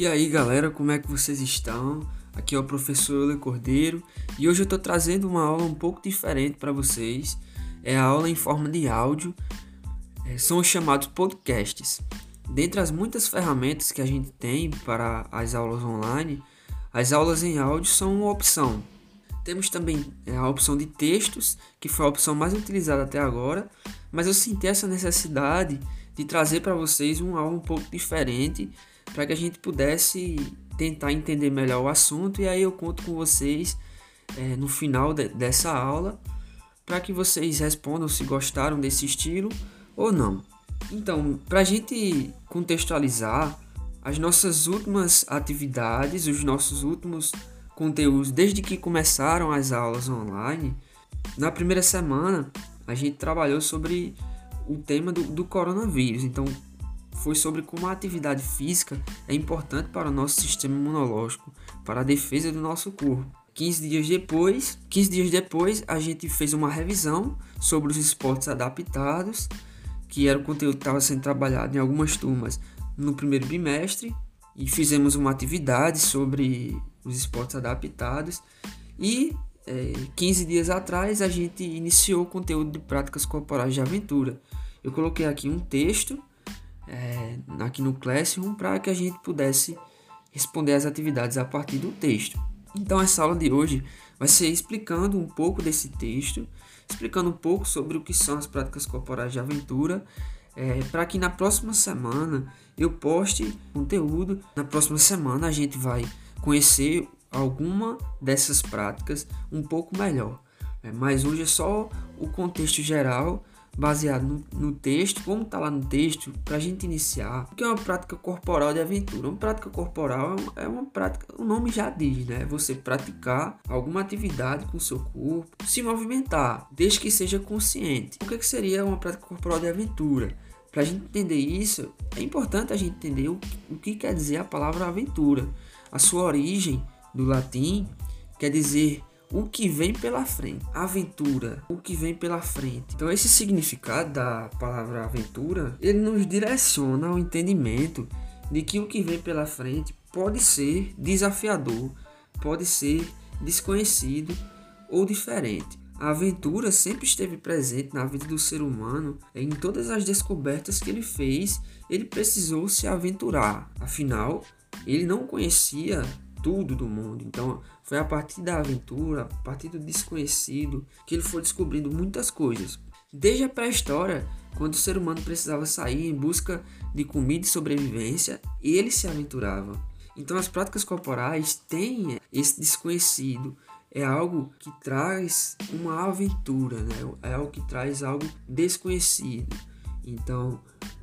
E aí galera, como é que vocês estão? Aqui é o professor Euler Cordeiro e hoje eu estou trazendo uma aula um pouco diferente para vocês. É a aula em forma de áudio, é, são os chamados podcasts. Dentre as muitas ferramentas que a gente tem para as aulas online, as aulas em áudio são uma opção. Temos também é, a opção de textos, que foi a opção mais utilizada até agora, mas eu senti essa necessidade de trazer para vocês uma aula um pouco diferente para que a gente pudesse tentar entender melhor o assunto e aí eu conto com vocês é, no final de, dessa aula para que vocês respondam se gostaram desse estilo ou não. Então, para a gente contextualizar as nossas últimas atividades, os nossos últimos conteúdos desde que começaram as aulas online, na primeira semana a gente trabalhou sobre o tema do, do coronavírus. Então, foi sobre como a atividade física é importante para o nosso sistema imunológico, para a defesa do nosso corpo. 15 dias depois, 15 dias depois, a gente fez uma revisão sobre os esportes adaptados, que era o conteúdo que estava sendo trabalhado em algumas turmas no primeiro bimestre, e fizemos uma atividade sobre os esportes adaptados. E é, 15 dias atrás a gente iniciou o conteúdo de práticas corporais de aventura. Eu coloquei aqui um texto é, aqui no Classroom para que a gente pudesse responder as atividades a partir do texto. Então essa aula de hoje vai ser explicando um pouco desse texto, explicando um pouco sobre o que são as práticas corporais de aventura, é, para que na próxima semana eu poste conteúdo. Na próxima semana a gente vai conhecer alguma dessas práticas um pouco melhor. É, mas hoje é só o contexto geral baseado no, no texto, como está lá no texto, para a gente iniciar. Que é uma prática corporal de aventura? Uma prática corporal é uma prática, o nome já diz, né? Você praticar alguma atividade com o seu corpo, se movimentar, desde que seja consciente. O que, é que seria uma prática corporal de aventura? Para a gente entender isso, é importante a gente entender o, o que quer dizer a palavra aventura. A sua origem do latim quer dizer o que vem pela frente. Aventura, o que vem pela frente. Então esse significado da palavra aventura, ele nos direciona ao entendimento de que o que vem pela frente pode ser desafiador, pode ser desconhecido ou diferente. A aventura sempre esteve presente na vida do ser humano. Em todas as descobertas que ele fez, ele precisou se aventurar. Afinal, ele não conhecia tudo do mundo. Então, foi a partir da aventura, a partir do desconhecido, que ele foi descobrindo muitas coisas. Desde a pré-história, quando o ser humano precisava sair em busca de comida e sobrevivência, ele se aventurava. Então, as práticas corporais têm esse desconhecido. É algo que traz uma aventura, né? é algo que traz algo desconhecido. Então,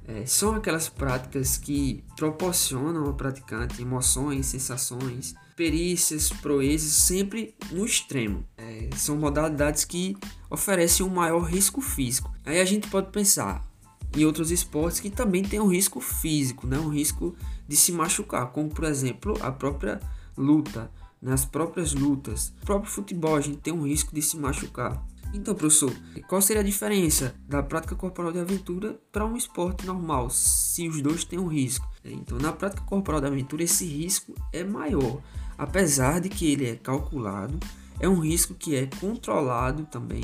é, são aquelas práticas que proporcionam ao praticante emoções, sensações, perícias, proezas, sempre no extremo. É, são modalidades que oferecem um maior risco físico. Aí a gente pode pensar em outros esportes que também tem um risco físico, né? um risco de se machucar, como por exemplo a própria luta, nas próprias lutas. O próprio futebol a gente tem um risco de se machucar. Então, professor, qual seria a diferença da prática corporal de aventura para um esporte normal, se os dois têm um risco? Então, na prática corporal de aventura, esse risco é maior, apesar de que ele é calculado, é um risco que é controlado também,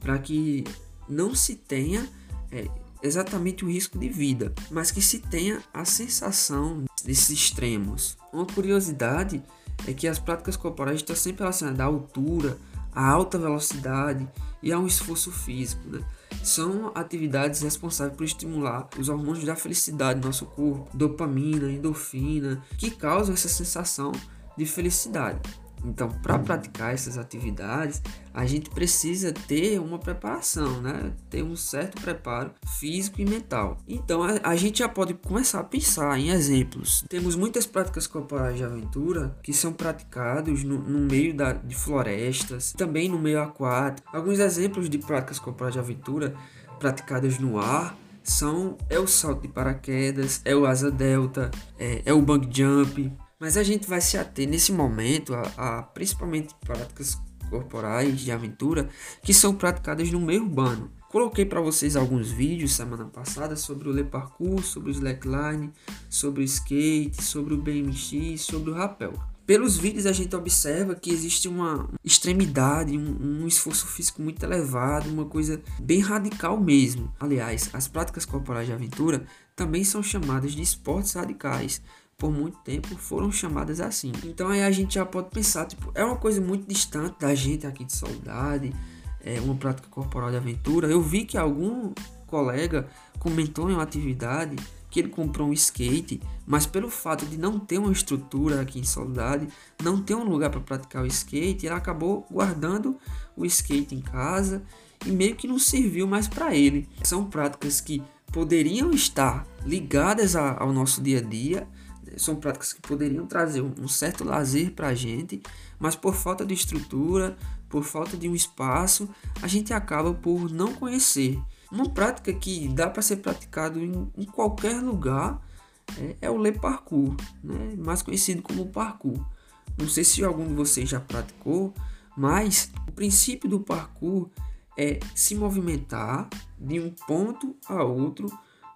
para que não se tenha é, exatamente o risco de vida, mas que se tenha a sensação desses extremos. Uma curiosidade é que as práticas corporais estão sempre relacionadas à altura, a alta velocidade e a um esforço físico. Né? São atividades responsáveis por estimular os hormônios da felicidade no nosso corpo, dopamina, endorfina, que causam essa sensação de felicidade. Então, para praticar essas atividades, a gente precisa ter uma preparação, né? Ter um certo preparo físico e mental. Então, a, a, gente já pode começar a pensar em exemplos. Temos muitas práticas corporais de aventura que são praticados no, no meio da, de florestas, também no meio aquático. Alguns exemplos de práticas corporais de aventura praticadas no ar são é o salto de paraquedas, é o asa delta, é, é o bungee jump, mas a gente vai se ater nesse momento a, a principalmente práticas corporais de aventura que são praticadas no meio urbano. Coloquei para vocês alguns vídeos semana passada sobre o Le Parkour, sobre o slackline, sobre o skate, sobre o BMX, sobre o rapel. Pelos vídeos a gente observa que existe uma extremidade, um, um, esforço físico muito elevado, uma coisa bem radical mesmo. Aliás, as práticas corporais de aventura também são chamadas de esportes radicais. Por muito tempo foram chamadas assim. Então aí a gente já pode pensar, tipo, é uma coisa muito distante da gente aqui de Saudade, é uma prática corporal de aventura. Eu vi que algum colega comentou em uma atividade que ele comprou um skate, mas pelo fato de não ter uma estrutura aqui em Soledade, não ter um lugar para praticar o skate, ele acabou guardando o skate em casa e meio que não serviu mais para ele. São práticas que poderiam estar ligadas a, ao nosso dia a dia, são práticas que poderiam trazer um, certo lazer para a gente, mas por falta de estrutura, por falta de um espaço, a gente acaba por não conhecer. Uma prática que dá para ser praticado em, em, qualquer lugar é, é o Le Parkour, né? mais conhecido como parkour. Não sei se algum de vocês já praticou, mas o princípio do parkour é se movimentar de um ponto a outro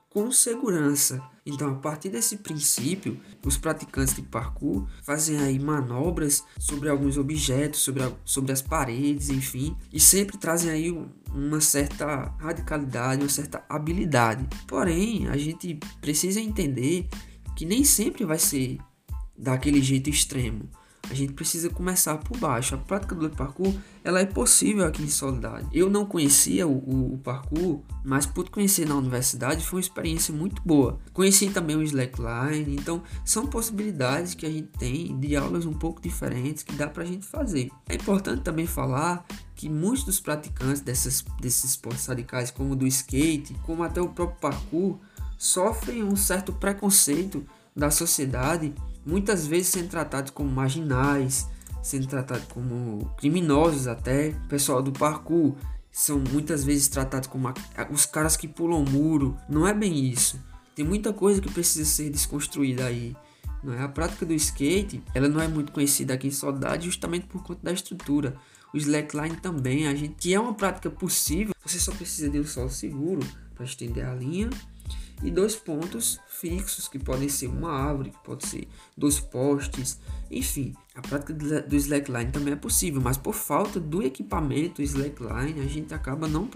com segurança. Então, a partir desse princípio, os praticantes de parkour fazem aí manobras sobre alguns objetos, sobre, a, sobre as paredes, enfim, e sempre trazem aí uma certa radicalidade, uma certa habilidade. Porém, a gente precisa entender que nem sempre vai ser daquele jeito extremo a gente precisa começar por baixo. A prática do parkour ela é possível aqui em Soledade. Eu não conhecia o, o, o, parkour, mas por conhecer na universidade foi uma experiência muito boa. Conheci também o slackline, então são possibilidades que a gente tem de aulas um pouco diferentes que dá pra gente fazer. É importante também falar que muitos dos praticantes dessas, desses esportes radicais, como do skate, como até o próprio parkour, sofrem um certo preconceito da sociedade muitas vezes sendo tratados como marginais, sendo tratados como criminosos até. O pessoal do parkour são muitas vezes tratados como os caras que pulam muro. Não é bem isso. Tem muita coisa que precisa ser desconstruída aí. Não é? A prática do skate, ela não é muito conhecida aqui em Saudade justamente por conta da estrutura. O slackline também, a gente que é uma prática possível, você só precisa de um solo seguro para estender a linha e dois pontos fixos, que podem ser uma árvore, que pode ser dois postes, enfim. A prática do slackline também é possível, mas por falta do equipamento slackline, a gente acaba não,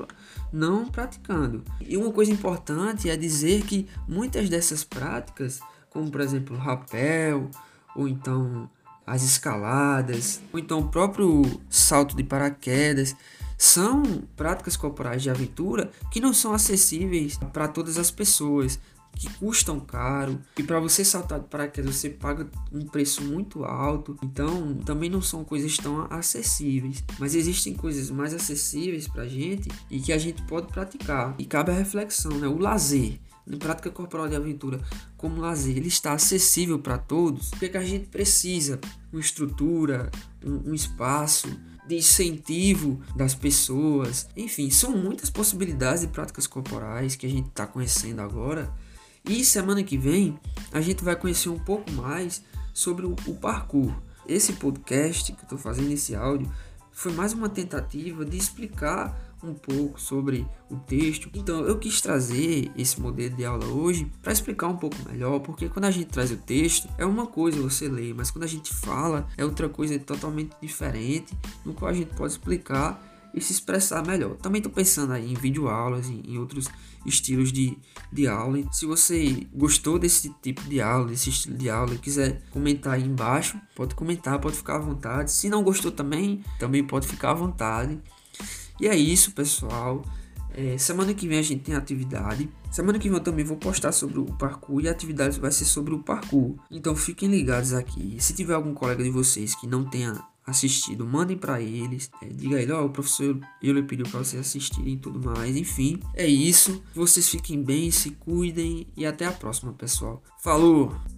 não praticando. E uma coisa importante é dizer que muitas dessas práticas, como por exemplo o rapel, ou então as escaladas, ou então o próprio salto de paraquedas, são práticas corporais de aventura que não são acessíveis para todas as pessoas, que custam caro e para você saltar de paraquedas você paga um preço muito alto. Então, também não são coisas tão acessíveis, mas existem coisas mais acessíveis para gente e que a gente pode praticar. E cabe a reflexão, né? O lazer na prática corporal de aventura como lazer, ele está acessível para todos, o que, é que a gente precisa? Uma estrutura, um, um espaço, de incentivo das pessoas. Enfim, são muitas possibilidades de práticas corporais que a gente está conhecendo agora. E semana que vem a gente vai conhecer um pouco mais sobre o, parkour. Esse podcast que eu estou fazendo, esse áudio, foi mais uma tentativa de explicar um pouco sobre o texto. Então eu quis trazer esse modelo de aula hoje para explicar um pouco melhor, porque quando a gente traz o texto é uma coisa você lê, mas quando a gente fala é outra coisa totalmente diferente, no qual a gente pode explicar e se expressar melhor. Também estou pensando aí em videoaulas, em, em outros estilos de, de aula. Se você gostou desse tipo de aula, desse estilo de aula e quiser comentar aí embaixo, pode comentar, pode ficar à vontade. Se não gostou também, também pode ficar à vontade. E é isso, pessoal. É, semana que vem a gente tem atividade. Semana que vem eu também vou postar sobre o parkour e a atividade vai ser sobre o parkour. Então fiquem ligados aqui. Se tiver algum colega de vocês que não tenha assistido, mandem para eles. É, diga aí, ó, oh, o professor eu lhe pediu para vocês assistirem e tudo mais. Enfim, é isso. Vocês fiquem bem, se cuidem e até a próxima, pessoal. Falou!